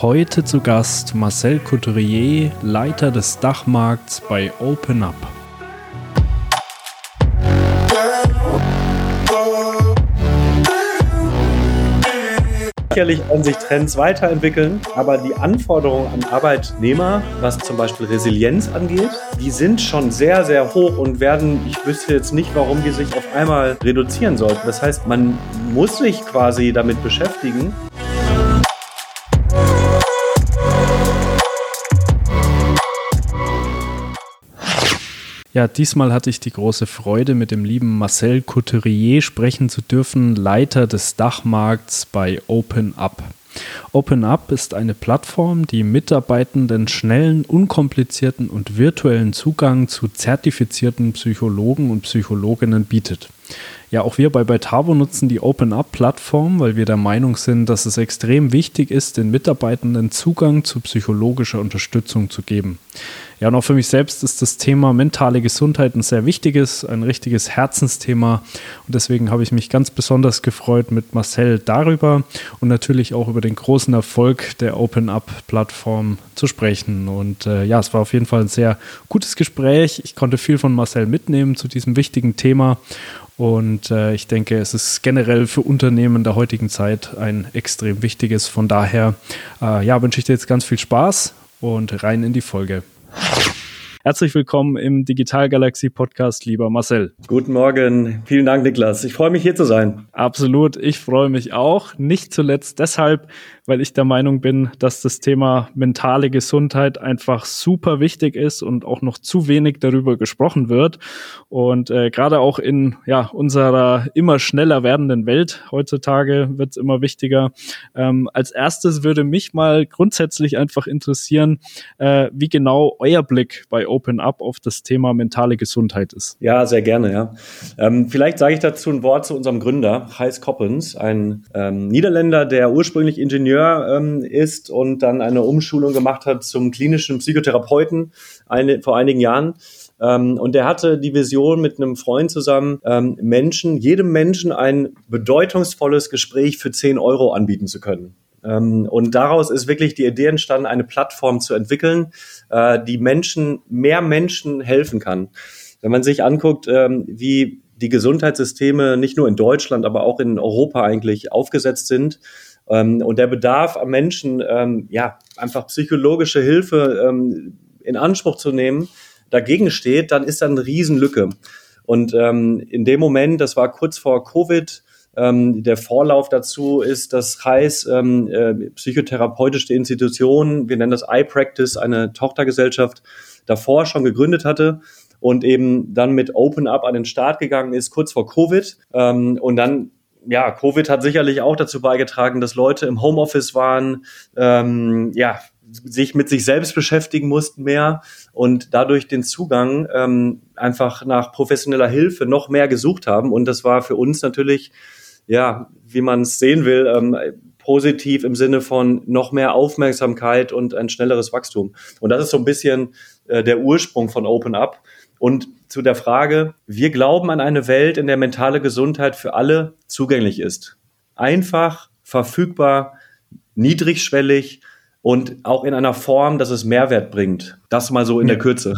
Heute zu Gast Marcel Couturier, Leiter des Dachmarkts bei Open Up. Sicherlich werden sich Trends weiterentwickeln, aber die Anforderungen an Arbeitnehmer, was zum Beispiel Resilienz angeht, die sind schon sehr, sehr hoch und werden, ich wüsste jetzt nicht, warum die sich auf einmal reduzieren sollten. Das heißt, man muss sich quasi damit beschäftigen, Ja, diesmal hatte ich die große Freude, mit dem lieben Marcel Couturier sprechen zu dürfen, Leiter des Dachmarkts bei Open Up. Open Up ist eine Plattform, die Mitarbeitenden schnellen, unkomplizierten und virtuellen Zugang zu zertifizierten Psychologen und Psychologinnen bietet. Ja, auch wir bei Beitavo nutzen die Open-Up-Plattform, weil wir der Meinung sind, dass es extrem wichtig ist, den Mitarbeitenden Zugang zu psychologischer Unterstützung zu geben. Ja, und auch für mich selbst ist das Thema mentale Gesundheit ein sehr wichtiges, ein richtiges Herzensthema. Und deswegen habe ich mich ganz besonders gefreut, mit Marcel darüber und natürlich auch über den großen Erfolg der Open-Up-Plattform zu sprechen. Und äh, ja, es war auf jeden Fall ein sehr gutes Gespräch. Ich konnte viel von Marcel mitnehmen zu diesem wichtigen Thema. Und äh, ich denke, es ist generell für Unternehmen der heutigen Zeit ein extrem wichtiges. Von daher, äh, ja, wünsche ich dir jetzt ganz viel Spaß und rein in die Folge. Herzlich willkommen im Digital Galaxy Podcast, lieber Marcel. Guten Morgen. Vielen Dank, Niklas. Ich freue mich, hier zu sein. Absolut. Ich freue mich auch. Nicht zuletzt deshalb, weil ich der Meinung bin, dass das Thema mentale Gesundheit einfach super wichtig ist und auch noch zu wenig darüber gesprochen wird. Und äh, gerade auch in ja, unserer immer schneller werdenden Welt heutzutage wird es immer wichtiger. Ähm, als erstes würde mich mal grundsätzlich einfach interessieren, äh, wie genau euer Blick bei Open Up auf das Thema mentale Gesundheit ist. Ja, sehr gerne, ja. Ähm, vielleicht sage ich dazu ein Wort zu unserem Gründer, Heis Koppens, ein ähm, Niederländer, der ursprünglich Ingenieur Ingenieur ähm, ist und dann eine Umschulung gemacht hat zum klinischen Psychotherapeuten eine, vor einigen Jahren. Ähm, und er hatte die Vision mit einem Freund zusammen, ähm, Menschen, jedem Menschen ein bedeutungsvolles Gespräch für 10 Euro anbieten zu können. Ähm, und daraus ist wirklich die Idee entstanden, eine Plattform zu entwickeln, äh, die Menschen, mehr Menschen helfen kann. Wenn man sich anguckt, ähm, wie die Gesundheitssysteme nicht nur in Deutschland, aber auch in Europa eigentlich aufgesetzt sind, ähm, und der Bedarf am Menschen, ähm, ja, einfach psychologische Hilfe ähm, in Anspruch zu nehmen, dagegen steht, dann ist da eine Riesenlücke. Und ähm, in dem Moment, das war kurz vor Covid, ähm, der Vorlauf dazu ist, dass Reis ähm, äh, psychotherapeutische Institutionen, wir nennen das iPractice, eine Tochtergesellschaft, davor schon gegründet hatte und eben dann mit Open Up an den Start gegangen ist, kurz vor Covid. Ähm, und dann ja, Covid hat sicherlich auch dazu beigetragen, dass Leute im Homeoffice waren, ähm, ja, sich mit sich selbst beschäftigen mussten mehr und dadurch den Zugang ähm, einfach nach professioneller Hilfe noch mehr gesucht haben. Und das war für uns natürlich, ja, wie man es sehen will, ähm, positiv im Sinne von noch mehr Aufmerksamkeit und ein schnelleres Wachstum. Und das ist so ein bisschen äh, der Ursprung von Open Up. Und zu der Frage, wir glauben an eine Welt, in der mentale Gesundheit für alle zugänglich ist. Einfach, verfügbar, niedrigschwellig und auch in einer Form, dass es Mehrwert bringt. Das mal so in der Kürze.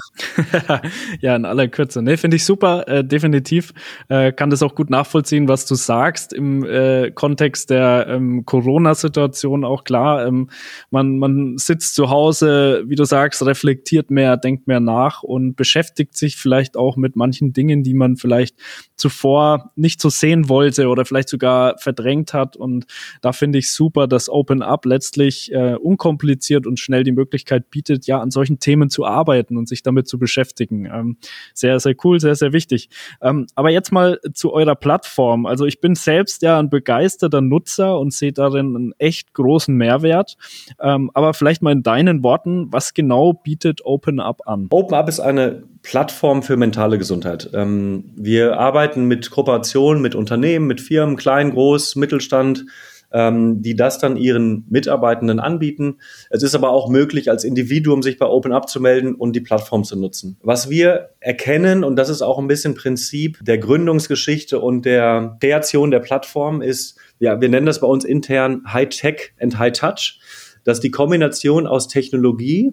ja, in aller Kürze. Nee, finde ich super, äh, definitiv. Äh, kann das auch gut nachvollziehen, was du sagst im äh, Kontext der ähm, Corona-Situation auch klar. Ähm, man, man sitzt zu Hause, wie du sagst, reflektiert mehr, denkt mehr nach und beschäftigt sich vielleicht auch mit manchen Dingen, die man vielleicht zuvor nicht so sehen wollte oder vielleicht sogar verdrängt hat. Und da finde ich super, dass Open Up letztlich äh, unkompliziert und schnell die Möglichkeit bietet, ja, an solchen Themen Themen zu arbeiten und sich damit zu beschäftigen. Ähm, sehr, sehr cool, sehr, sehr wichtig. Ähm, aber jetzt mal zu eurer Plattform. Also ich bin selbst ja ein begeisterter Nutzer und sehe darin einen echt großen Mehrwert. Ähm, aber vielleicht mal in deinen Worten, was genau bietet OpenUp an? OpenUp ist eine Plattform für mentale Gesundheit. Ähm, wir arbeiten mit Kooperationen, mit Unternehmen, mit Firmen, klein, groß, Mittelstand, ähm, die das dann ihren Mitarbeitenden anbieten. Es ist aber auch möglich, als Individuum sich bei Open Up zu melden und die Plattform zu nutzen. Was wir erkennen, und das ist auch ein bisschen Prinzip der Gründungsgeschichte und der Kreation der Plattform, ist, ja, wir nennen das bei uns intern High Tech and High Touch. dass die Kombination aus Technologie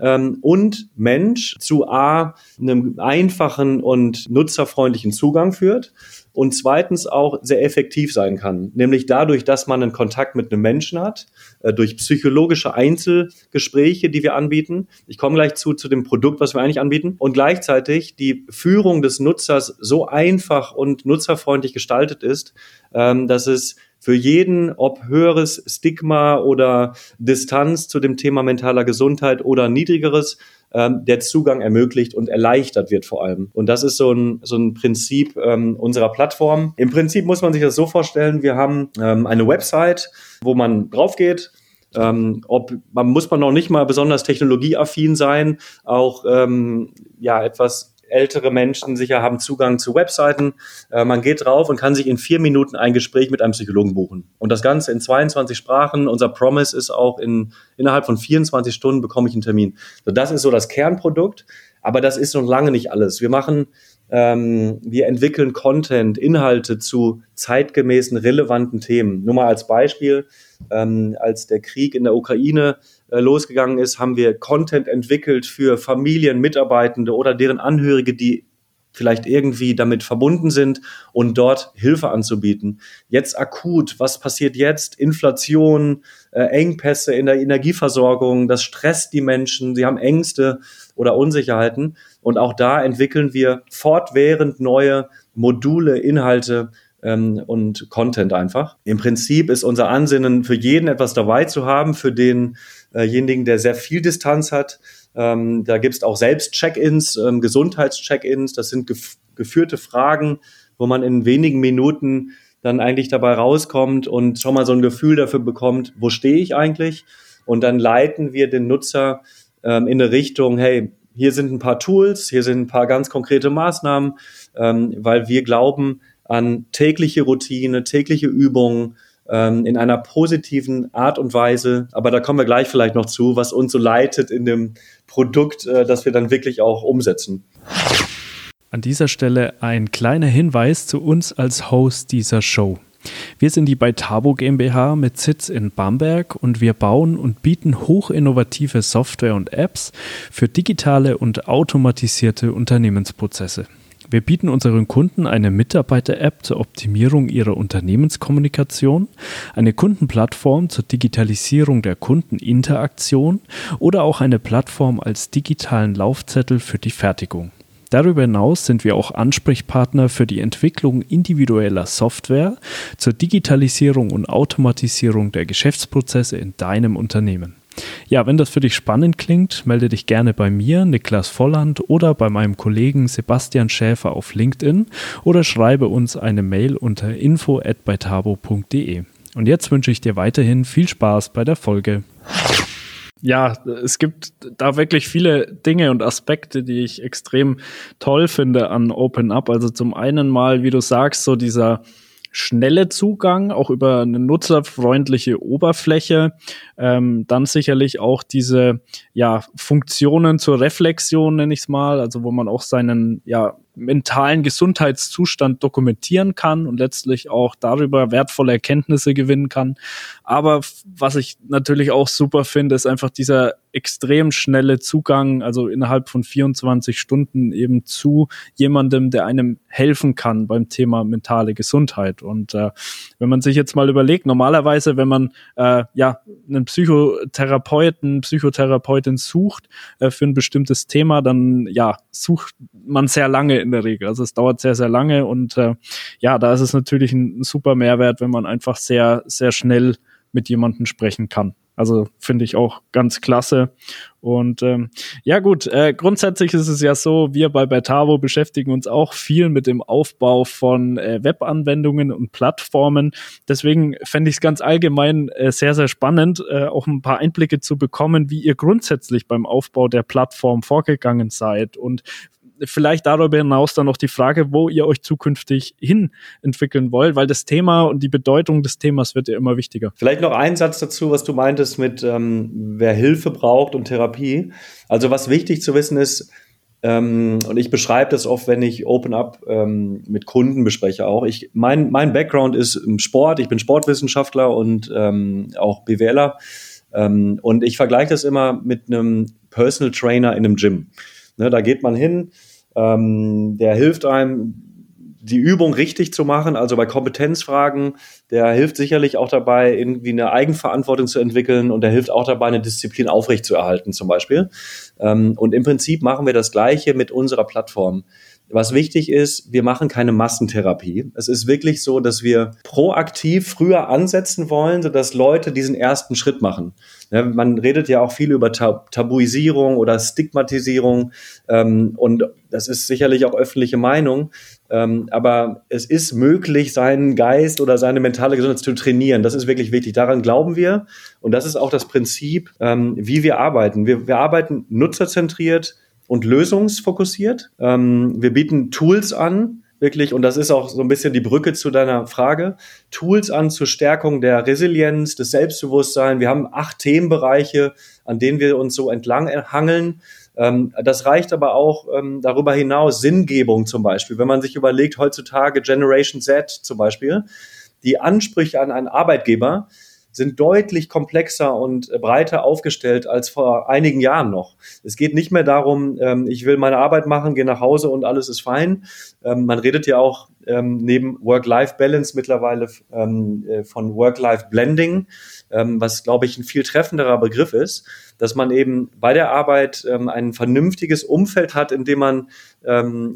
ähm, und Mensch zu A, einem einfachen und nutzerfreundlichen Zugang führt und zweitens auch sehr effektiv sein kann. Nämlich dadurch, dass man einen Kontakt mit einem Menschen hat, äh, durch psychologische Einzelgespräche, die wir anbieten. Ich komme gleich zu, zu dem Produkt, was wir eigentlich anbieten. Und gleichzeitig die Führung des Nutzers so einfach und nutzerfreundlich gestaltet ist, ähm, dass es für jeden, ob höheres Stigma oder Distanz zu dem Thema mentaler Gesundheit oder niedrigeres, ähm, der Zugang ermöglicht und erleichtert wird vor allem. Und das ist so ein, so ein Prinzip ähm, unserer Plattform. Im Prinzip muss man sich das so vorstellen, wir haben ähm, eine Website, wo man drauf geht, ähm, ob man muss man noch nicht mal besonders technologieaffin sein, auch ähm, ja etwas ältere Menschen sicher haben Zugang zu Webseiten. Äh, man geht drauf und kann sich in vier Minuten ein Gespräch mit einem Psychologen buchen. Und das Ganze in 22 Sprachen. Unser Promise ist auch in, innerhalb von 24 Stunden bekomme ich einen Termin. So, das ist so das Kernprodukt. Aber das ist noch lange nicht alles. Wir machen ähm, wir entwickeln Content, Inhalte zu zeitgemäßen, relevanten Themen. Nur mal als Beispiel, ähm, als der Krieg in der Ukraine losgegangen ist, haben wir Content entwickelt für Familien, Mitarbeitende oder deren Angehörige, die vielleicht irgendwie damit verbunden sind und dort Hilfe anzubieten. Jetzt akut, was passiert jetzt? Inflation, äh, Engpässe in der Energieversorgung, das stresst die Menschen, sie haben Ängste oder Unsicherheiten. Und auch da entwickeln wir fortwährend neue Module, Inhalte ähm, und Content einfach. Im Prinzip ist unser Ansinnen, für jeden etwas dabei zu haben, für denjenigen, der sehr viel Distanz hat. Ähm, da gibt es auch selbst Check-ins, ähm, Gesundheitscheck-ins. Das sind gef geführte Fragen, wo man in wenigen Minuten dann eigentlich dabei rauskommt und schon mal so ein Gefühl dafür bekommt, wo stehe ich eigentlich? Und dann leiten wir den Nutzer ähm, in eine Richtung, hey, hier sind ein paar Tools, hier sind ein paar ganz konkrete Maßnahmen, ähm, weil wir glauben an tägliche Routine, tägliche Übungen ähm, in einer positiven Art und Weise. Aber da kommen wir gleich vielleicht noch zu, was uns so leitet in dem Produkt, äh, das wir dann wirklich auch umsetzen. An dieser Stelle ein kleiner Hinweis zu uns als Host dieser Show. Wir sind die bei Tabo GmbH mit Sitz in Bamberg und wir bauen und bieten hochinnovative Software und Apps für digitale und automatisierte Unternehmensprozesse. Wir bieten unseren Kunden eine Mitarbeiter-App zur Optimierung ihrer Unternehmenskommunikation, eine Kundenplattform zur Digitalisierung der Kundeninteraktion oder auch eine Plattform als digitalen Laufzettel für die Fertigung. Darüber hinaus sind wir auch Ansprechpartner für die Entwicklung individueller Software zur Digitalisierung und Automatisierung der Geschäftsprozesse in deinem Unternehmen. Ja, wenn das für dich spannend klingt, melde dich gerne bei mir, Niklas Volland, oder bei meinem Kollegen Sebastian Schäfer auf LinkedIn oder schreibe uns eine Mail unter info@beitabo.de. Und jetzt wünsche ich dir weiterhin viel Spaß bei der Folge ja, es gibt da wirklich viele Dinge und Aspekte, die ich extrem toll finde an Open Up. Also zum einen mal, wie du sagst, so dieser schnelle Zugang, auch über eine nutzerfreundliche Oberfläche. Ähm, dann sicherlich auch diese ja, Funktionen zur Reflexion, nenne ich es mal, also wo man auch seinen ja, mentalen Gesundheitszustand dokumentieren kann und letztlich auch darüber wertvolle Erkenntnisse gewinnen kann. Aber was ich natürlich auch super finde, ist einfach dieser extrem schnelle Zugang, also innerhalb von 24 Stunden eben zu jemandem, der einem helfen kann beim Thema mentale Gesundheit. Und äh, wenn man sich jetzt mal überlegt, normalerweise, wenn man äh, ja einen Psychotherapeuten, Psychotherapeutin sucht äh, für ein bestimmtes Thema, dann ja sucht man sehr lange in der Regel. Also es dauert sehr, sehr lange und äh, ja, da ist es natürlich ein, super Mehrwert, wenn man einfach sehr, sehr schnell mit jemandem sprechen kann. Also finde ich auch ganz klasse. Und ähm, ja gut, äh, grundsätzlich ist es ja so, wir bei Bertavo beschäftigen uns auch viel mit dem Aufbau von äh, Webanwendungen und Plattformen. Deswegen fände ich es ganz allgemein äh, sehr, sehr spannend, äh, auch ein paar Einblicke zu bekommen, wie ihr grundsätzlich beim Aufbau der Plattform vorgegangen seid und vielleicht darüber hinaus dann noch die Frage, wo ihr euch zukünftig hin entwickeln wollt, weil das Thema und die Bedeutung des Themas wird ja immer wichtiger. Vielleicht noch ein Satz dazu, was du meintest mit, ähm, wer Hilfe braucht und Therapie. Also was wichtig zu wissen ist, ähm, und ich beschreibe das oft, wenn ich Open Up ähm, mit Kunden bespreche auch. Ich, mein, mein Background ist im Sport, ich bin Sportwissenschaftler und ähm, auch BWLer. Ähm, und ich vergleiche das immer mit einem Personal Trainer in einem Gym. Ne, da geht man hin, ähm, der hilft einem, die Übung richtig zu machen, also bei Kompetenzfragen, der hilft sicherlich auch dabei, irgendwie eine Eigenverantwortung zu entwickeln und der hilft auch dabei, eine Disziplin aufrechtzuerhalten zum Beispiel. Ähm, und im Prinzip machen wir das Gleiche mit unserer Plattform. Was wichtig ist, wir machen keine Massentherapie. Es ist wirklich so, dass wir proaktiv früher ansetzen wollen, sodass Leute diesen ersten Schritt machen. Ja, man redet ja auch viel über Tab Tabuisierung oder Stigmatisierung ähm, und das ist sicherlich auch öffentliche Meinung. Ähm, aber es ist möglich, seinen Geist oder seine mentale Gesundheit zu trainieren. Das ist wirklich wichtig. Daran glauben wir und das ist auch das Prinzip, ähm, wie wir arbeiten. Wir, wir arbeiten nutzerzentriert und lösungsfokussiert. Ähm, wir bieten Tools an, wirklich, und das ist auch so ein bisschen die Brücke zu deiner Frage, Tools an zur Stärkung der Resilienz, des Selbstbewusstseins. Wir haben acht Themenbereiche, an denen wir uns so entlang hangeln. Ähm, das reicht aber auch ähm, darüber hinaus, Sinngebung zum Beispiel. Wenn man sich überlegt, heutzutage Generation Z zum Beispiel, die Ansprüche an einen Arbeitgeber, sind deutlich komplexer und breiter aufgestellt als vor einigen Jahren noch. Es geht nicht mehr darum, ähm, ich will meine Arbeit machen, gehe nach Hause und alles ist fein. Ähm, man redet ja auch ähm, neben Work-Life-Balance mittlerweile ähm, äh, von Work-Life-Blending, ähm, was, glaube ich, ein viel treffenderer Begriff ist, dass man eben bei der Arbeit ähm, ein vernünftiges Umfeld hat, in dem man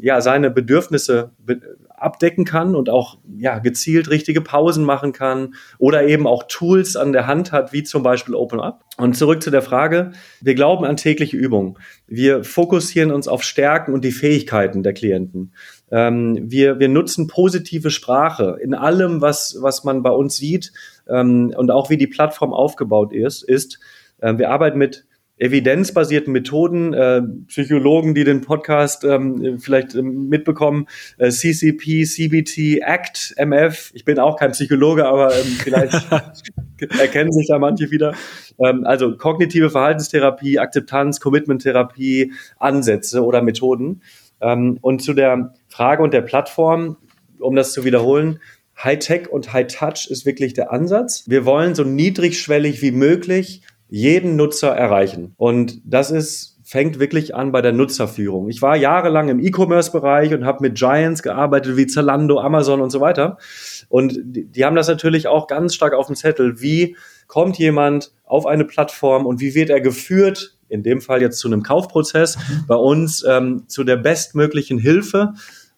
ja seine Bedürfnisse be abdecken kann und auch ja, gezielt richtige Pausen machen kann oder eben auch Tools an der Hand hat, wie zum Beispiel OpenUp. Und zurück zu der Frage, wir glauben an tägliche Übungen. Wir fokussieren uns auf Stärken und die Fähigkeiten der Klienten. Ähm, wir, wir nutzen positive Sprache in allem, was, was man bei uns sieht ähm, und auch wie die Plattform aufgebaut ist. ist. Äh, wir arbeiten mit evidenzbasierten Methoden, äh, Psychologen, die den Podcast ähm, vielleicht ähm, mitbekommen, äh, CCP, CBT, ACT, MF. Ich bin auch kein Psychologe, aber ähm, vielleicht erkennen sich da manche wieder. Ähm, also kognitive Verhaltenstherapie, Akzeptanz, Commitment-Therapie, Ansätze oder Methoden. Ähm, und zu der Frage und der Plattform, um das zu wiederholen, High-Tech und High-Touch ist wirklich der Ansatz. Wir wollen so niedrigschwellig wie möglich jeden Nutzer erreichen. Und das ist fängt wirklich an bei der Nutzerführung. Ich war jahrelang im E-Commerce-Bereich und habe mit Giants gearbeitet wie Zalando, Amazon und so weiter. Und die, die, haben das natürlich auch ganz stark auf dem Zettel. Wie kommt jemand auf eine Plattform und wie wird er geführt? In dem Fall jetzt zu einem Kaufprozess, bei uns ähm, zu der bestmöglichen Hilfe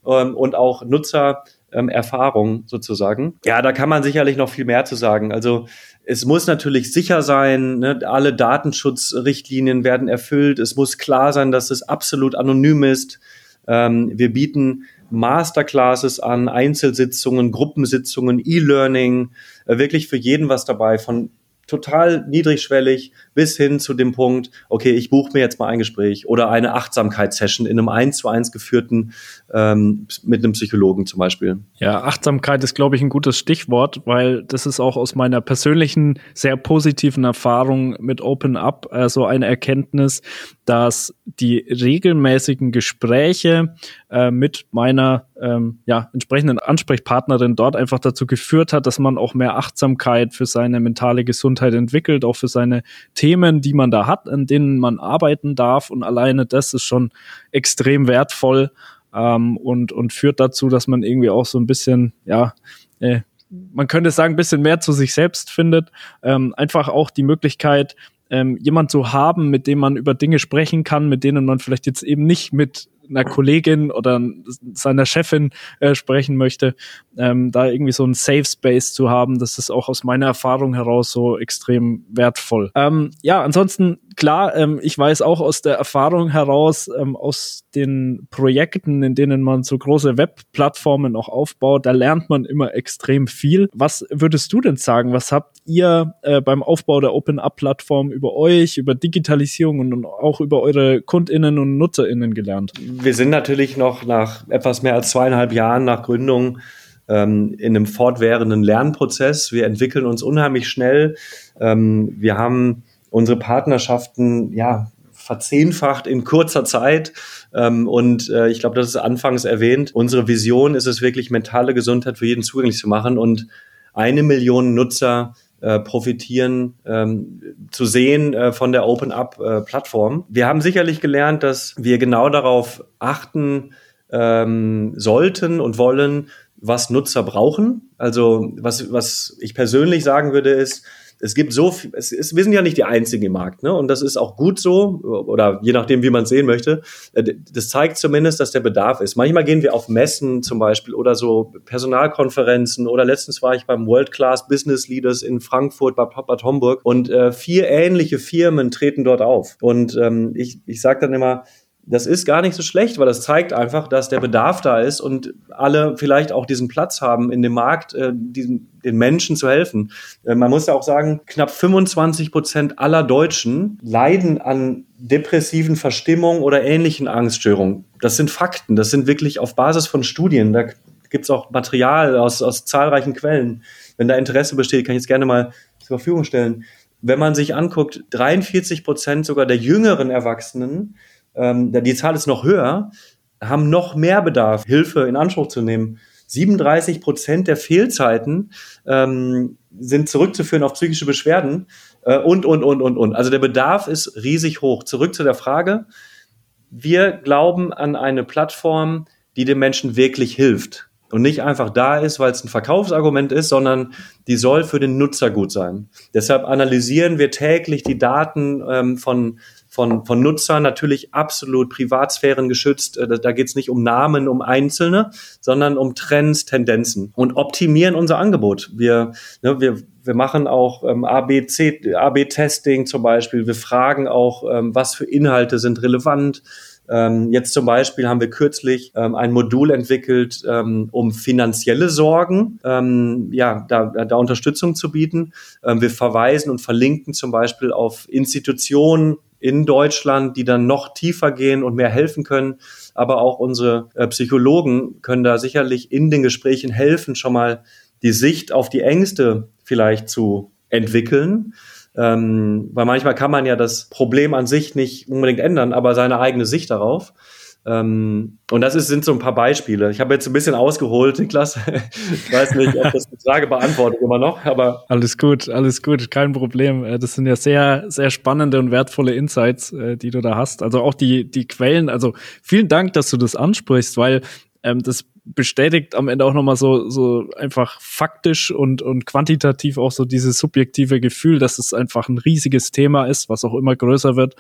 ähm, und auch Nutzererfahrung ähm, sozusagen. Ja, da kann man sicherlich noch viel mehr zu sagen. Also es muss natürlich sicher sein, ne? alle Datenschutzrichtlinien werden erfüllt. Es muss klar sein, dass es absolut anonym ist. Ähm, wir bieten Masterclasses an, Einzelsitzungen, Gruppensitzungen, E-Learning, äh, wirklich für jeden was dabei, von total niedrigschwellig bis hin zu dem Punkt, okay, ich buche mir jetzt mal ein Gespräch oder eine Achtsamkeitssession in einem eins zu eins geführten ähm, mit einem Psychologen zum Beispiel. Ja, Achtsamkeit ist, glaube ich, ein gutes Stichwort, weil das ist auch aus meiner persönlichen, sehr positiven Erfahrung mit Open Up äh, so eine Erkenntnis, dass die regelmäßigen Gespräche äh, mit meiner ähm, ja, entsprechenden Ansprechpartnerin dort einfach dazu geführt hat, dass man auch mehr Achtsamkeit für seine mentale Gesundheit entwickelt, auch für seine Themen, die man da hat, an denen man arbeiten darf. Und alleine das ist schon extrem wertvoll ähm, und, und führt dazu, dass man irgendwie auch so ein bisschen, ja, äh, man könnte sagen, ein bisschen mehr zu sich selbst findet. Ähm, einfach auch die Möglichkeit, ähm, jemand zu haben, mit dem man über Dinge sprechen kann, mit denen man vielleicht jetzt eben nicht mit einer Kollegin oder seiner Chefin äh, sprechen möchte, ähm, da irgendwie so ein Safe Space zu haben, das ist auch aus meiner Erfahrung heraus so extrem wertvoll. Ähm, ja, ansonsten klar, ähm, ich weiß auch aus der Erfahrung heraus, ähm, aus den Projekten, in denen man so große Webplattformen auch aufbaut, da lernt man immer extrem viel. Was würdest du denn sagen? Was habt ihr äh, beim Aufbau der Open-Up-Plattform über euch, über Digitalisierung und auch über eure KundInnen und NutzerInnen gelernt? Wir sind natürlich noch nach etwas mehr als zweieinhalb Jahren nach Gründung ähm, in einem fortwährenden Lernprozess. Wir entwickeln uns unheimlich schnell. Ähm, wir haben unsere Partnerschaften ja verzehnfacht in kurzer Zeit. Ähm, und äh, ich glaube, das ist anfangs erwähnt. Unsere Vision ist es wirklich, mentale Gesundheit für jeden zugänglich zu machen und eine Million Nutzer äh, profitieren, ähm, zu sehen äh, von der Open-Up-Plattform. Äh, wir haben sicherlich gelernt, dass wir genau darauf achten ähm, sollten und wollen, was Nutzer brauchen. Also was, was ich persönlich sagen würde, ist, es gibt so viel, es ist, wir sind ja nicht die einzigen im Markt, ne? Und das ist auch gut so, oder je nachdem, wie man es sehen möchte. Äh, das zeigt zumindest, dass der Bedarf ist. Manchmal gehen wir auf Messen zum Beispiel oder so Personalkonferenzen oder letztens war ich beim World Class Business Leaders in Frankfurt bei Bad Homburg und äh, vier ähnliche Firmen treten dort auf. Und ähm, ich, ich sage dann immer, das ist gar nicht so schlecht, weil das zeigt einfach, dass der Bedarf da ist und alle vielleicht auch diesen Platz haben in dem Markt, äh, diesen, den Menschen zu helfen. Äh, man muss ja auch sagen, knapp 25 Prozent aller Deutschen leiden an depressiven Verstimmungen oder ähnlichen Angststörungen. Das sind Fakten, das sind wirklich auf Basis von Studien. Da gibt es auch Material aus, aus zahlreichen Quellen. Wenn da Interesse besteht, kann ich es gerne mal zur Verfügung stellen. Wenn man sich anguckt, 43 Prozent sogar der jüngeren Erwachsenen ähm, die Zahl ist noch höher, haben noch mehr Bedarf, Hilfe in Anspruch zu nehmen. 37 Prozent der Fehlzeiten ähm, sind zurückzuführen auf psychische Beschwerden äh, und, und, und, und, und. Also der Bedarf ist riesig hoch. Zurück zu der Frage. Wir glauben an eine Plattform, die den Menschen wirklich hilft und nicht einfach da ist, weil es ein Verkaufsargument ist, sondern die soll für den Nutzer gut sein. Deshalb analysieren wir täglich die Daten ähm, von von, von Nutzern natürlich absolut Privatsphären geschützt. Äh, da, geht es nicht um Namen, um Einzelne, sondern um Trends, Tendenzen und optimieren unser Angebot. Wir, ne, wir, wir machen auch ähm, AB-Testing zum Beispiel. Wir fragen auch, ähm, was für Inhalte sind relevant. Ähm, jetzt zum Beispiel haben wir kürzlich ähm, ein Modul entwickelt, ähm, um finanzielle Sorgen, ähm, ja, da, da Unterstützung zu bieten. Ähm, wir verweisen und verlinken zum Beispiel auf Institutionen, in Deutschland, die dann noch tiefer gehen und mehr helfen können. Aber auch unsere äh, Psychologen können da sicherlich in den Gesprächen helfen, schon mal die Sicht auf die Ängste vielleicht zu entwickeln. Ähm, weil manchmal kann man ja das Problem an sich nicht unbedingt ändern, aber seine eigene Sicht darauf. Ähm, und das ist, sind so ein paar Beispiele. Ich habe jetzt ein bisschen ausgeholt, Niklas. ich weiß nicht, ob das die Frage beantwortet immer noch, aber. Alles gut, alles gut, kein Problem. Äh, das sind ja sehr, sehr spannende und wertvolle Insights, äh, die du da hast. Also auch die, die Quellen. Also vielen Dank, dass du das ansprichst, weil ähm, das bestätigt am Ende auch nochmal so, so einfach faktisch und, und quantitativ auch so dieses subjektive Gefühl, dass es einfach ein riesiges Thema ist, was auch immer größer wird,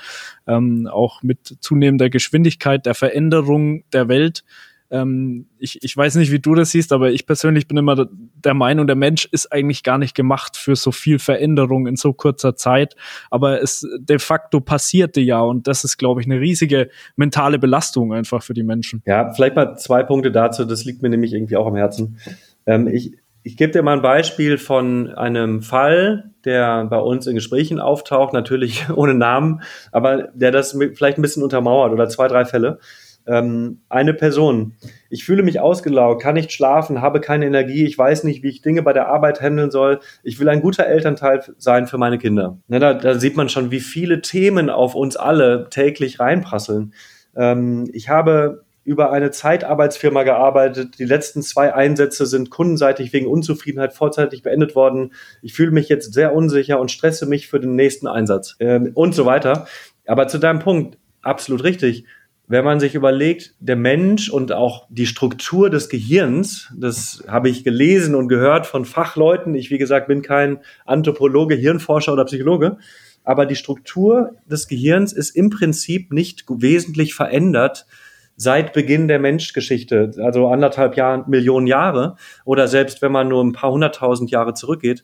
ähm, auch mit zunehmender Geschwindigkeit der Veränderung der Welt ähm, ich, ich weiß nicht, wie du das siehst, aber ich persönlich bin immer der Meinung, der Mensch ist eigentlich gar nicht gemacht für so viel Veränderung in so kurzer Zeit. Aber es de facto passierte ja und das ist, glaube ich, eine riesige mentale Belastung einfach für die Menschen. Ja, vielleicht mal zwei Punkte dazu. Das liegt mir nämlich irgendwie auch am Herzen. Ähm, ich, ich gebe dir mal ein Beispiel von einem Fall, der bei uns in Gesprächen auftaucht, natürlich ohne Namen, aber der das vielleicht ein bisschen untermauert oder zwei, drei Fälle ähm, eine Person. Ich fühle mich ausgelaugt, kann nicht schlafen, habe keine Energie, ich weiß nicht, wie ich Dinge bei der Arbeit handeln soll. Ich will ein guter Elternteil sein für meine Kinder. Ne, da, da, sieht man schon, wie viele Themen auf uns alle täglich reinprasseln. Ähm, ich habe über eine Zeitarbeitsfirma gearbeitet. Die letzten zwei Einsätze sind kundenseitig wegen Unzufriedenheit vorzeitig beendet worden. Ich fühle mich jetzt sehr unsicher und stresse mich für den nächsten Einsatz ähm, und so weiter. Aber zu deinem Punkt, absolut richtig wenn man sich überlegt, der Mensch und auch die Struktur des Gehirns, das habe ich gelesen und gehört von Fachleuten. Ich, wie gesagt, bin kein Anthropologe, Hirnforscher oder Psychologe. Aber die Struktur des Gehirns ist im Prinzip nicht wesentlich verändert seit Beginn der Menschgeschichte, also anderthalb Jahr, Millionen Jahre oder selbst wenn man nur ein paar hunderttausend Jahre zurückgeht.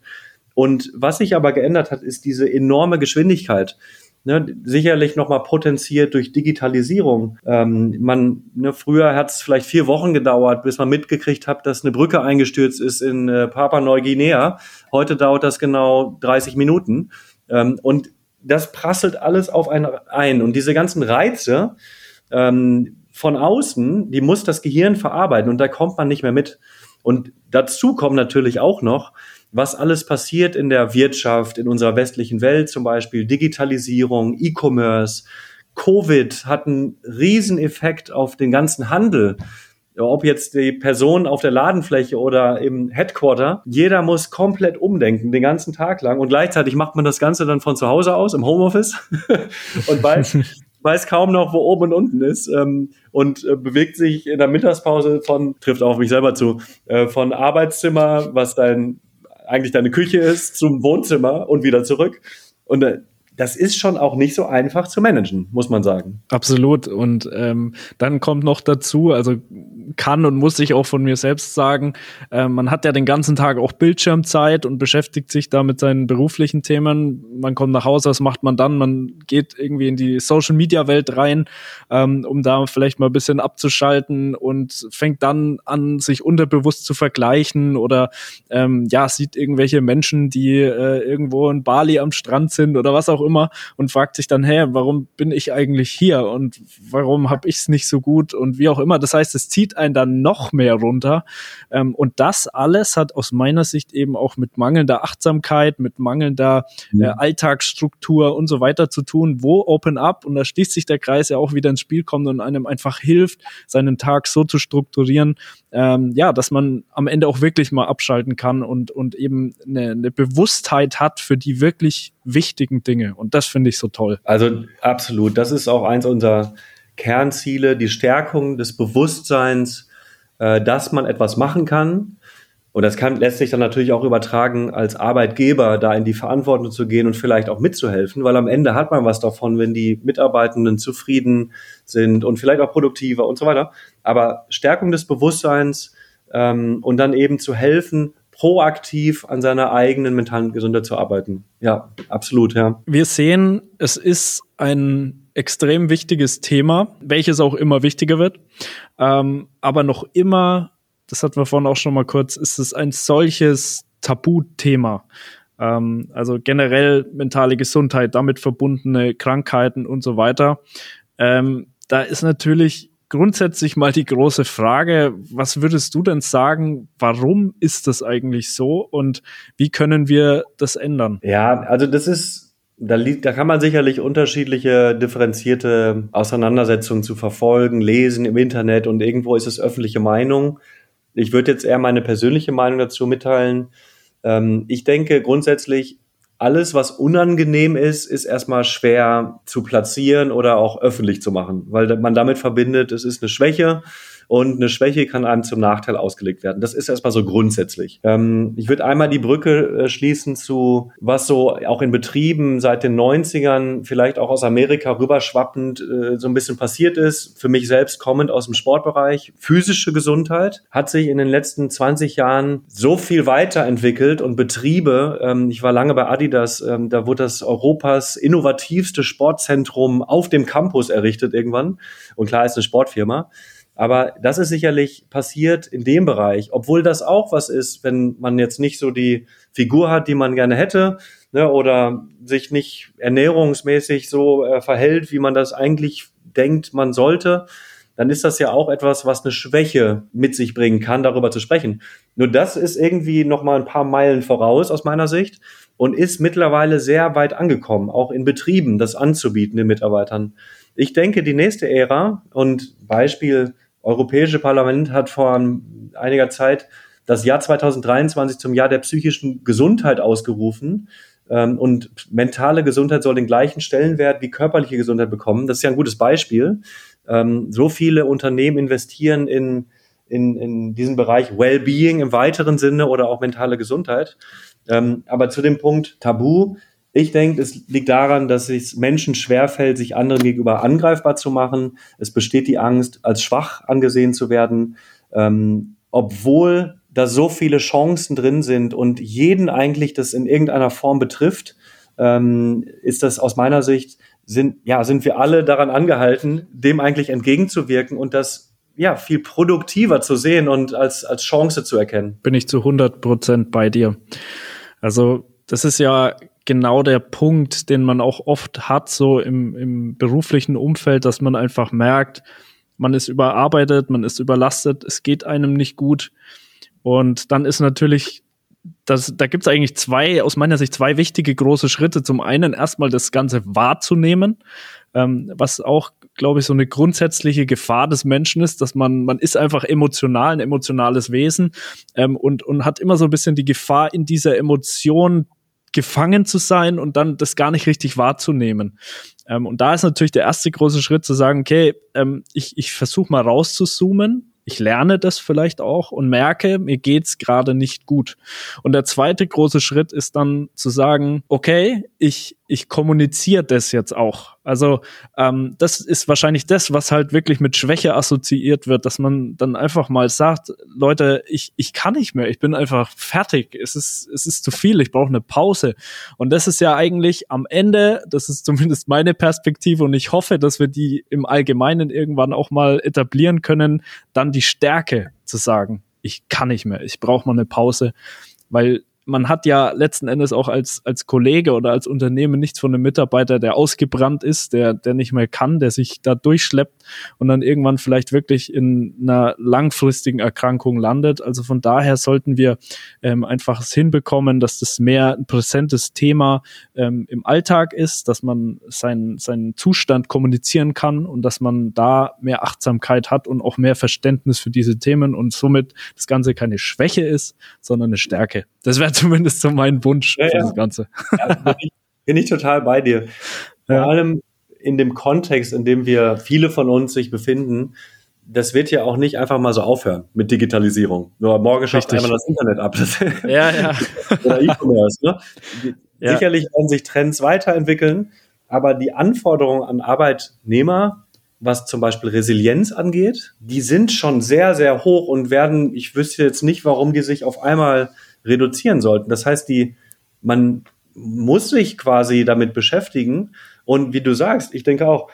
Und was sich aber geändert hat, ist diese enorme Geschwindigkeit ne, sicherlich nochmal potenziert durch Digitalisierung. Ähm, man, ne, früher hat es vielleicht vier Wochen gedauert, bis man mitgekriegt hat, dass eine Brücke eingestürzt ist in äh, Papua-Neuguinea. Heute dauert das genau 30 Minuten. Ähm, und das prasselt alles auf einen ein. Und diese ganzen Reize ähm, von außen, die muss das Gehirn verarbeiten und da kommt man nicht mehr mit. Und dazu kommen natürlich auch noch, was alles passiert in der Wirtschaft, in unserer westlichen Welt, zum Beispiel Digitalisierung, E-Commerce. Covid hat einen Rieseneffekt auf den ganzen Handel. ob jetzt die Person auf der Ladenfläche oder im Headquarter, jeder muss komplett umdenken, den ganzen Tag lang. Und gleichzeitig macht man das Ganze dann von zu Hause aus, im Homeoffice und weiß, weiß kaum noch, wo oben und unten ist ähm, und äh, bewegt sich in der Mittagspause von, trifft auch auf mich selber zu, äh, von Arbeitszimmer, was dein eigentlich deine Küche ist, zum Wohnzimmer und wieder zurück. Und äh, das ist schon auch nicht so einfach zu managen, muss man sagen. Absolut. Und ähm, dann kommt noch dazu, also kann und muss ich auch von mir selbst sagen, äh, man hat ja den ganzen Tag auch Bildschirmzeit und beschäftigt sich da mit seinen beruflichen Themen. Man kommt nach Hause, was macht man dann? Man geht irgendwie in die Social Media Welt rein, ähm, um da vielleicht mal ein bisschen abzuschalten und fängt dann an, sich unterbewusst zu vergleichen oder ähm, ja, sieht irgendwelche Menschen, die äh, irgendwo in Bali am Strand sind oder was auch immer immer und fragt sich dann, hey, warum bin ich eigentlich hier und warum habe ich es nicht so gut und wie auch immer. Das heißt, es zieht einen dann noch mehr runter. Ähm, und das alles hat aus meiner Sicht eben auch mit mangelnder Achtsamkeit, mit mangelnder äh, Alltagsstruktur und so weiter zu tun, wo Open Up, und da schließt sich der Kreis ja auch wieder ins Spiel kommt und einem einfach hilft, seinen Tag so zu strukturieren, ähm, ja, dass man am Ende auch wirklich mal abschalten kann und, und eben eine, eine Bewusstheit hat für die wirklich wichtigen Dinge. Und das finde ich so toll. Also absolut. Das ist auch eins unserer Kernziele, die Stärkung des Bewusstseins, äh, dass man etwas machen kann. Und das kann, lässt sich dann natürlich auch übertragen, als Arbeitgeber da in die Verantwortung zu gehen und vielleicht auch mitzuhelfen, weil am Ende hat man was davon, wenn die Mitarbeitenden zufrieden sind und vielleicht auch produktiver und so weiter. Aber Stärkung des Bewusstseins ähm, und dann eben zu helfen, proaktiv an seiner eigenen mentalen Gesundheit zu arbeiten. Ja, absolut, ja. Wir sehen, es ist ein extrem wichtiges Thema, welches auch immer wichtiger wird, ähm, aber noch immer, das hatten wir vorhin auch schon mal kurz, ist es ein solches Tabuthema. Ähm, also generell mentale Gesundheit, damit verbundene Krankheiten und so weiter. Ähm, da ist natürlich grundsätzlich mal die große Frage, was würdest du denn sagen, warum ist das eigentlich so und wie können wir das ändern? Ja, also das ist, da, liegt, da kann man sicherlich unterschiedliche differenzierte Auseinandersetzungen zu verfolgen, lesen im Internet und irgendwo ist es öffentliche Meinung. Ich würde jetzt eher meine persönliche Meinung dazu mitteilen. Ähm, ich denke grundsätzlich, alles, was unangenehm ist, ist erstmal schwer zu platzieren oder auch öffentlich zu machen, weil man damit verbindet, es ist eine Schwäche und eine Schwäche kann einem zum Nachteil ausgelegt werden. Das ist erstmal so grundsätzlich. Ähm, ich würde einmal die Brücke äh, schließen zu, was so auch in Betrieben seit den 90ern, vielleicht auch aus Amerika rüberschwappend äh, so ein bisschen passiert ist. Für mich selbst kommend aus dem Sportbereich. Physische Gesundheit hat sich in den letzten 20 Jahren so viel weiterentwickelt und Betriebe, ähm, ich war lange bei Adidas, ähm, da wurde das Europas innovativste Sportzentrum auf dem Campus errichtet irgendwann. Und klar ist eine Sportfirma. Aber das ist sicherlich passiert in dem Bereich, obwohl das auch was ist, wenn man jetzt nicht so die Figur hat, die man gerne hätte, ne, oder sich nicht ernährungsmäßig so äh, verhält, wie man das eigentlich denkt, man sollte, dann ist das ja auch etwas, was eine Schwäche mit sich bringen kann, darüber zu sprechen. Nur das ist irgendwie noch mal ein paar Meilen voraus aus meiner Sicht und ist mittlerweile sehr weit angekommen, auch in Betrieben das anzubieten den Mitarbeitern. Ich denke, die nächste Ära und Beispiel Europäische Parlament hat vor einiger Zeit das Jahr 2023 zum Jahr der psychischen Gesundheit ausgerufen. Ähm, und mentale Gesundheit soll den gleichen Stellenwert wie körperliche Gesundheit bekommen. Das ist ja ein gutes Beispiel. Ähm, so viele Unternehmen investieren in, in, in diesen Bereich Wellbeing im weiteren Sinne oder auch mentale Gesundheit. Ähm, aber zu dem Punkt Tabu, ich denke, es liegt daran, dass es Menschen schwerfällt, sich anderen gegenüber angreifbar zu machen. Es besteht die Angst, als schwach angesehen zu werden, ähm, obwohl da so viele Chancen drin sind und jeden eigentlich das in irgendeiner Form betrifft, ähm, ist das aus meiner Sicht sind ja sind wir alle daran angehalten, dem eigentlich entgegenzuwirken und das ja viel produktiver zu sehen und als als Chance zu erkennen. Bin ich zu 100 Prozent bei dir. Also das ist ja genau der Punkt, den man auch oft hat, so im, im beruflichen Umfeld, dass man einfach merkt, man ist überarbeitet, man ist überlastet, es geht einem nicht gut. Und dann ist natürlich, das, da gibt es eigentlich zwei, aus meiner Sicht, zwei wichtige große Schritte. Zum einen erstmal das Ganze wahrzunehmen, ähm, was auch glaube ich, so eine grundsätzliche Gefahr des Menschen ist, dass man, man ist einfach emotional, ein emotionales Wesen ähm, und, und hat immer so ein bisschen die Gefahr, in dieser Emotion gefangen zu sein und dann das gar nicht richtig wahrzunehmen. Ähm, und da ist natürlich der erste große Schritt zu sagen, okay, ähm, ich, ich versuche mal rauszuzoomen ich lerne das vielleicht auch und merke, mir geht's gerade nicht gut. Und der zweite große Schritt ist dann zu sagen, okay, ich, ich kommuniziere das jetzt auch. Also ähm, das ist wahrscheinlich das, was halt wirklich mit Schwäche assoziiert wird, dass man dann einfach mal sagt, Leute, ich, ich kann nicht mehr, ich bin einfach fertig, es ist, es ist zu viel, ich brauche eine Pause. Und das ist ja eigentlich am Ende, das ist zumindest meine Perspektive und ich hoffe, dass wir die im Allgemeinen irgendwann auch mal etablieren können, dann die Stärke zu sagen, ich kann nicht mehr, ich brauche mal eine Pause, weil man hat ja letzten Endes auch als, als Kollege oder als Unternehmen nichts von einem Mitarbeiter, der ausgebrannt ist, der, der nicht mehr kann, der sich da durchschleppt und dann irgendwann vielleicht wirklich in einer langfristigen Erkrankung landet. Also von daher sollten wir ähm, einfach es hinbekommen, dass das mehr ein präsentes Thema ähm, im Alltag ist, dass man seinen, seinen Zustand kommunizieren kann und dass man da mehr Achtsamkeit hat und auch mehr Verständnis für diese Themen und somit das Ganze keine Schwäche ist, sondern eine Stärke. Das wäre zumindest so mein Wunsch ja, für das Ganze. Ja, bin, ich, bin, ich, total bei dir. Vor ja. allem in dem Kontext, in dem wir viele von uns sich befinden, das wird ja auch nicht einfach mal so aufhören mit Digitalisierung. Nur morgen schafft einmal das Internet ab. ja, ja. Oder E-Commerce. Ne? Ja. Sicherlich werden sich Trends weiterentwickeln, aber die Anforderungen an Arbeitnehmer, was zum Beispiel Resilienz angeht, die sind schon sehr, sehr hoch und werden, ich wüsste jetzt nicht, warum die sich auf einmal reduzieren sollten. Das heißt, die, man muss sich quasi damit beschäftigen. Und wie du sagst, ich denke auch,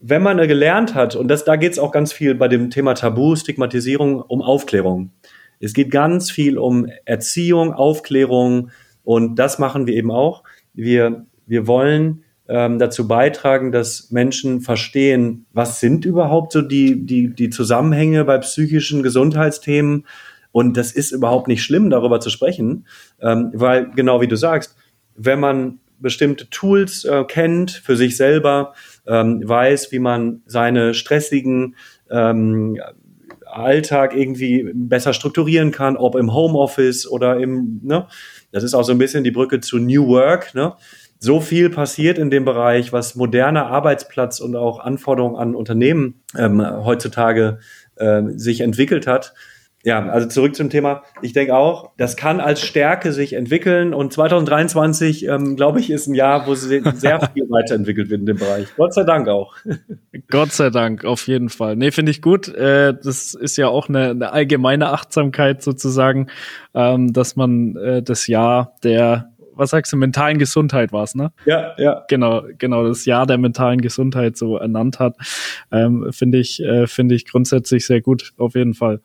wenn man gelernt hat, und das, da geht es auch ganz viel bei dem Thema Tabu, Stigmatisierung, um Aufklärung. Es geht ganz viel um Erziehung, Aufklärung und das machen wir eben auch. Wir, wir wollen ähm, dazu beitragen, dass Menschen verstehen, was sind überhaupt so die, die, die Zusammenhänge bei psychischen Gesundheitsthemen, und das ist überhaupt nicht schlimm, darüber zu sprechen, ähm, weil genau wie du sagst, wenn man bestimmte Tools äh, kennt für sich selber, ähm, weiß, wie man seine stressigen ähm, Alltag irgendwie besser strukturieren kann, ob im Homeoffice oder im, ne? Das ist auch so ein bisschen die Brücke zu New Work, ne? So viel passiert in dem Bereich, was moderner Arbeitsplatz und auch Anforderungen an Unternehmen ähm, heutzutage äh, sich entwickelt hat ja, also zurück zum Thema. Ich denke auch, das kann als Stärke sich entwickeln und 2023, ähm, glaube ich, ist ein Jahr, wo sehr viel weiterentwickelt wird in dem Bereich. Gott sei Dank auch. Gott sei Dank, auf jeden Fall. Nee, finde ich gut. Äh, das ist ja auch eine, eine allgemeine Achtsamkeit sozusagen, ähm, dass man äh, das Jahr der was sagst du, mentalen Gesundheit war es, ne? Ja, ja. Genau, genau, das Jahr der mentalen Gesundheit so ernannt hat, ähm, finde ich, äh, finde ich grundsätzlich sehr gut, auf jeden Fall.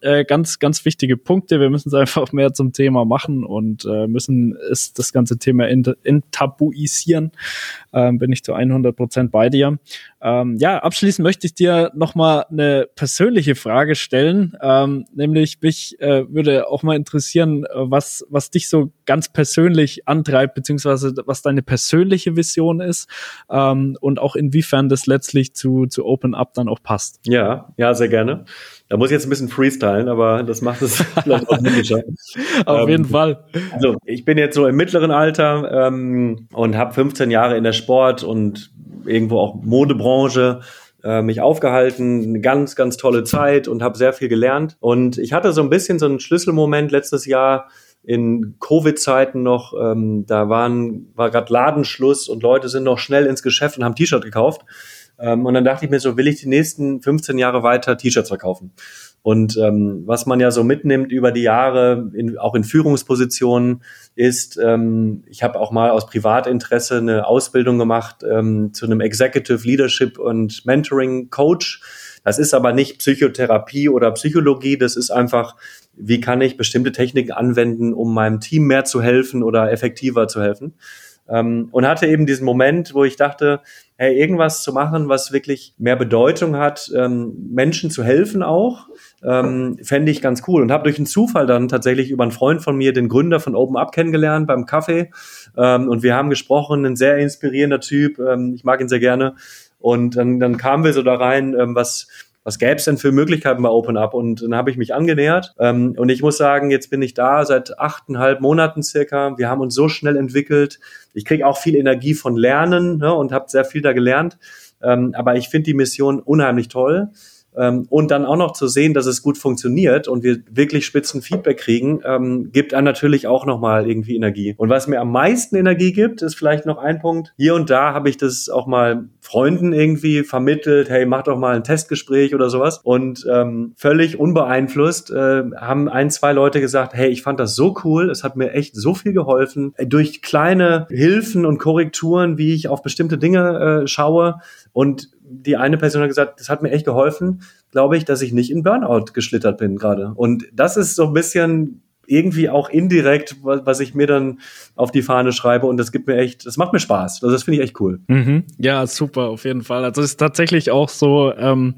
Äh, ganz, ganz wichtige Punkte. Wir müssen es einfach mehr zum Thema machen und äh, müssen es das ganze Thema enttabuisieren. Ähm, bin ich zu 100 Prozent bei dir. Ähm, ja, abschließend möchte ich dir noch mal eine persönliche Frage stellen, ähm, nämlich mich äh, würde auch mal interessieren, äh, was was dich so ganz persönlich antreibt, beziehungsweise was deine persönliche Vision ist ähm, und auch inwiefern das letztlich zu zu Open Up dann auch passt. Ja, ja, sehr gerne. Da muss ich jetzt ein bisschen freestylen, aber das macht es vielleicht auch möglicher. Auf ähm, jeden Fall. Also ich bin jetzt so im mittleren Alter ähm, und habe 15 Jahre in der Sport und irgendwo auch Modebranche äh, mich aufgehalten, eine ganz, ganz tolle Zeit und habe sehr viel gelernt. Und ich hatte so ein bisschen so einen Schlüsselmoment letztes Jahr in Covid-Zeiten noch. Ähm, da waren, war gerade Ladenschluss und Leute sind noch schnell ins Geschäft und haben T-Shirt gekauft. Ähm, und dann dachte ich mir so, will ich die nächsten 15 Jahre weiter T-Shirts verkaufen? Und ähm, was man ja so mitnimmt über die Jahre, in, auch in Führungspositionen, ist, ähm, ich habe auch mal aus Privatinteresse eine Ausbildung gemacht ähm, zu einem Executive Leadership und Mentoring Coach. Das ist aber nicht Psychotherapie oder Psychologie, das ist einfach, wie kann ich bestimmte Techniken anwenden, um meinem Team mehr zu helfen oder effektiver zu helfen. Ähm, und hatte eben diesen Moment, wo ich dachte, hey, irgendwas zu machen, was wirklich mehr Bedeutung hat, ähm, Menschen zu helfen auch, ähm, fände ich ganz cool. Und habe durch einen Zufall dann tatsächlich über einen Freund von mir, den Gründer von Open Up, kennengelernt beim Kaffee. Ähm, und wir haben gesprochen, ein sehr inspirierender Typ, ähm, ich mag ihn sehr gerne. Und dann, dann kamen wir so da rein, ähm, was, was gäbe es denn für Möglichkeiten bei Open Up? Und dann habe ich mich angenähert. Ähm, und ich muss sagen, jetzt bin ich da seit achteinhalb Monaten circa. Wir haben uns so schnell entwickelt. Ich kriege auch viel Energie von Lernen ne, und habe sehr viel da gelernt. Ähm, aber ich finde die Mission unheimlich toll. Ähm, und dann auch noch zu sehen, dass es gut funktioniert und wir wirklich spitzen Feedback kriegen, ähm, gibt einem natürlich auch nochmal irgendwie Energie. Und was mir am meisten Energie gibt, ist vielleicht noch ein Punkt. Hier und da habe ich das auch mal Freunden irgendwie vermittelt, hey, mach doch mal ein Testgespräch oder sowas. Und ähm, völlig unbeeinflusst äh, haben ein, zwei Leute gesagt, hey, ich fand das so cool, es hat mir echt so viel geholfen. Durch kleine Hilfen und Korrekturen, wie ich auf bestimmte Dinge äh, schaue. Und die eine Person hat gesagt, das hat mir echt geholfen, glaube ich, dass ich nicht in Burnout geschlittert bin gerade. Und das ist so ein bisschen irgendwie auch indirekt, was ich mir dann auf die Fahne schreibe und das gibt mir echt, das macht mir Spaß. Also das finde ich echt cool. Mhm. Ja, super, auf jeden Fall. Also es ist tatsächlich auch so, ähm,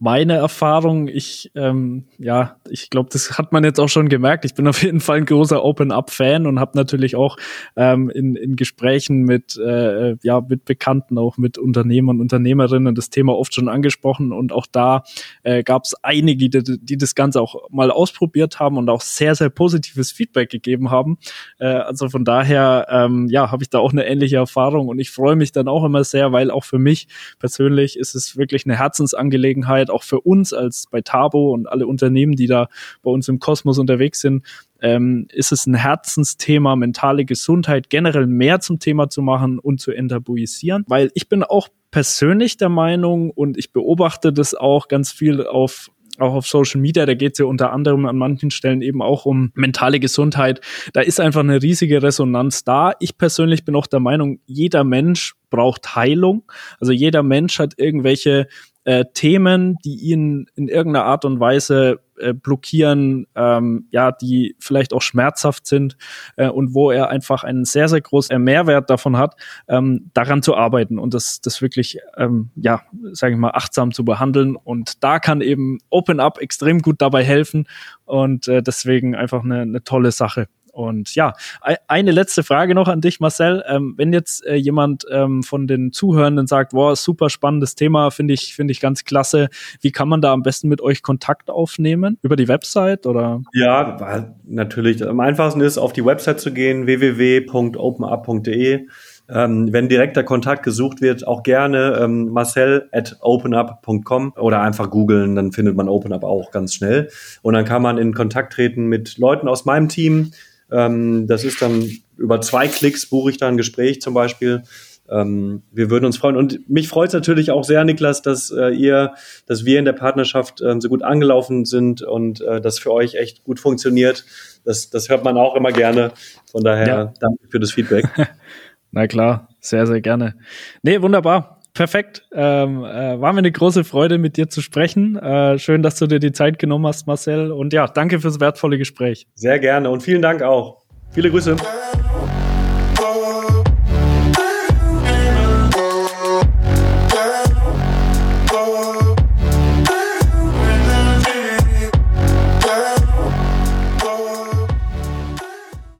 meine Erfahrung, ich, ähm, ja, ich glaube, das hat man jetzt auch schon gemerkt. Ich bin auf jeden Fall ein großer Open-Up-Fan und habe natürlich auch ähm, in, in Gesprächen mit, äh, ja, mit Bekannten, auch mit Unternehmern und Unternehmerinnen das Thema oft schon angesprochen. Und auch da äh, gab es einige, die, die das Ganze auch mal ausprobiert haben und auch sehr, sehr positives Feedback gegeben haben. Äh, also von daher, ähm, ja, habe ich da auch eine ähnliche Erfahrung und ich freue mich dann auch immer sehr, weil auch für mich persönlich ist es wirklich eine Herzensangelegenheit, Möglichkeit auch für uns als bei Tabo und alle Unternehmen, die da bei uns im Kosmos unterwegs sind, ähm, ist es ein Herzensthema, mentale Gesundheit generell mehr zum Thema zu machen und zu enttabuisieren, weil ich bin auch persönlich der Meinung und ich beobachte das auch ganz viel auf auch auf Social Media, da geht es ja unter anderem an manchen Stellen eben auch um mentale Gesundheit. Da ist einfach eine riesige Resonanz da. Ich persönlich bin auch der Meinung, jeder Mensch braucht Heilung. Also jeder Mensch hat irgendwelche äh, Themen, die ihn in irgendeiner Art und Weise äh, blockieren, ähm, ja, die vielleicht auch schmerzhaft sind äh, und wo er einfach einen sehr, sehr großen Mehrwert davon hat, ähm, daran zu arbeiten und das, das wirklich, ähm, ja, sage ich mal, achtsam zu behandeln. Und da kann eben Open Up extrem gut dabei helfen und äh, deswegen einfach eine, eine tolle Sache. Und ja, eine letzte Frage noch an dich, Marcel. Ähm, wenn jetzt äh, jemand ähm, von den Zuhörenden sagt, wow, super spannendes Thema, finde ich, finde ich ganz klasse. Wie kann man da am besten mit euch Kontakt aufnehmen? Über die Website oder? Ja, natürlich. Am einfachsten ist, auf die Website zu gehen, www.openup.de. Ähm, wenn direkter Kontakt gesucht wird, auch gerne ähm, marcel at openup.com oder einfach googeln, dann findet man OpenUp auch ganz schnell. Und dann kann man in Kontakt treten mit Leuten aus meinem Team, ähm, das ist dann über zwei Klicks buche ich da ein Gespräch zum Beispiel. Ähm, wir würden uns freuen. Und mich freut es natürlich auch sehr, Niklas, dass äh, ihr, dass wir in der Partnerschaft äh, so gut angelaufen sind und äh, das für euch echt gut funktioniert. Das, das hört man auch immer gerne. Von daher ja. danke für das Feedback. Na klar, sehr, sehr gerne. Nee, wunderbar perfekt. Ähm, äh, war mir eine große Freude, mit dir zu sprechen. Äh, schön, dass du dir die Zeit genommen hast, Marcel. Und ja, danke fürs wertvolle Gespräch. Sehr gerne und vielen Dank auch. Viele Grüße.